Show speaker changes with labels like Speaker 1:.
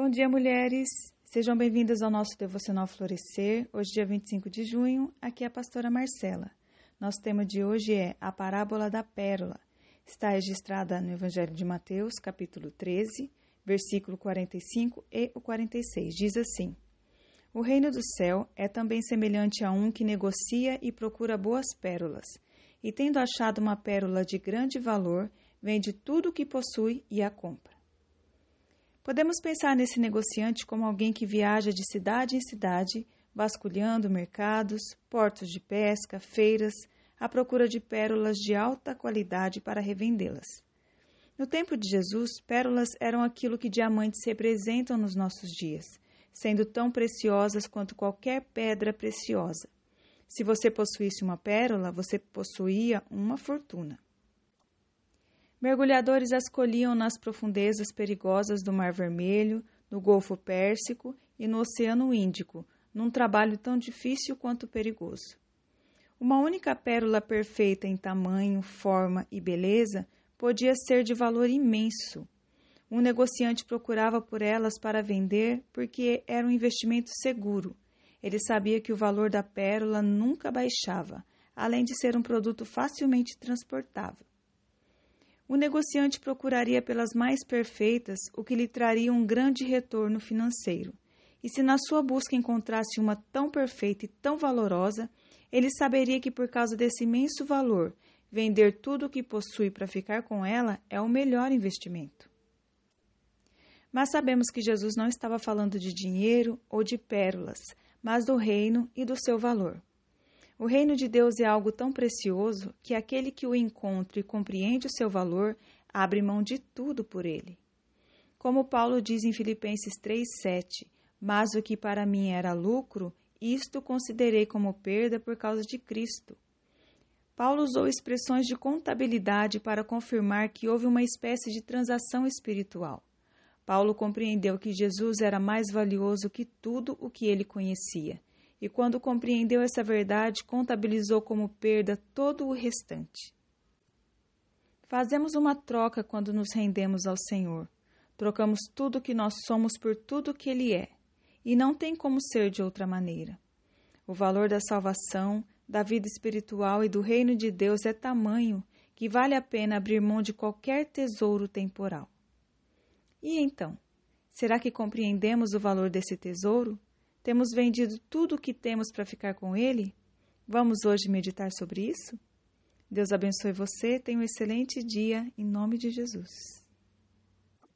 Speaker 1: Bom dia, mulheres! Sejam bem-vindas ao nosso Devocional Florescer. Hoje, dia 25 de junho, aqui é a pastora Marcela. Nosso tema de hoje é a parábola da pérola. Está registrada no Evangelho de Mateus, capítulo 13, versículo 45 e o 46. Diz assim: O reino do céu é também semelhante a um que negocia e procura boas pérolas, e tendo achado uma pérola de grande valor, vende tudo o que possui e a compra. Podemos pensar nesse negociante como alguém que viaja de cidade em cidade, vasculhando mercados, portos de pesca, feiras, à procura de pérolas de alta qualidade para revendê-las. No tempo de Jesus, pérolas eram aquilo que diamantes representam nos nossos dias, sendo tão preciosas quanto qualquer pedra preciosa. Se você possuísse uma pérola, você possuía uma fortuna. Mergulhadores as colhiam nas profundezas perigosas do Mar Vermelho, no Golfo Pérsico e no Oceano Índico, num trabalho tão difícil quanto perigoso. Uma única pérola perfeita em tamanho, forma e beleza podia ser de valor imenso. Um negociante procurava por elas para vender porque era um investimento seguro. Ele sabia que o valor da pérola nunca baixava, além de ser um produto facilmente transportável. O negociante procuraria pelas mais perfeitas, o que lhe traria um grande retorno financeiro. E se na sua busca encontrasse uma tão perfeita e tão valorosa, ele saberia que por causa desse imenso valor, vender tudo o que possui para ficar com ela é o melhor investimento. Mas sabemos que Jesus não estava falando de dinheiro ou de pérolas, mas do reino e do seu valor. O reino de Deus é algo tão precioso que aquele que o encontra e compreende o seu valor abre mão de tudo por ele. Como Paulo diz em Filipenses 3,7: Mas o que para mim era lucro, isto considerei como perda por causa de Cristo. Paulo usou expressões de contabilidade para confirmar que houve uma espécie de transação espiritual. Paulo compreendeu que Jesus era mais valioso que tudo o que ele conhecia e, quando compreendeu essa verdade, contabilizou como perda todo o restante. Fazemos uma troca quando nos rendemos ao Senhor. Trocamos tudo o que nós somos por tudo o que Ele é, e não tem como ser de outra maneira. O valor da salvação, da vida espiritual e do reino de Deus é tamanho que vale a pena abrir mão de qualquer tesouro temporal. E então, será que compreendemos o valor desse tesouro? Temos vendido tudo o que temos para ficar com Ele? Vamos hoje meditar sobre isso? Deus abençoe você, tenha um excelente dia, em nome de Jesus.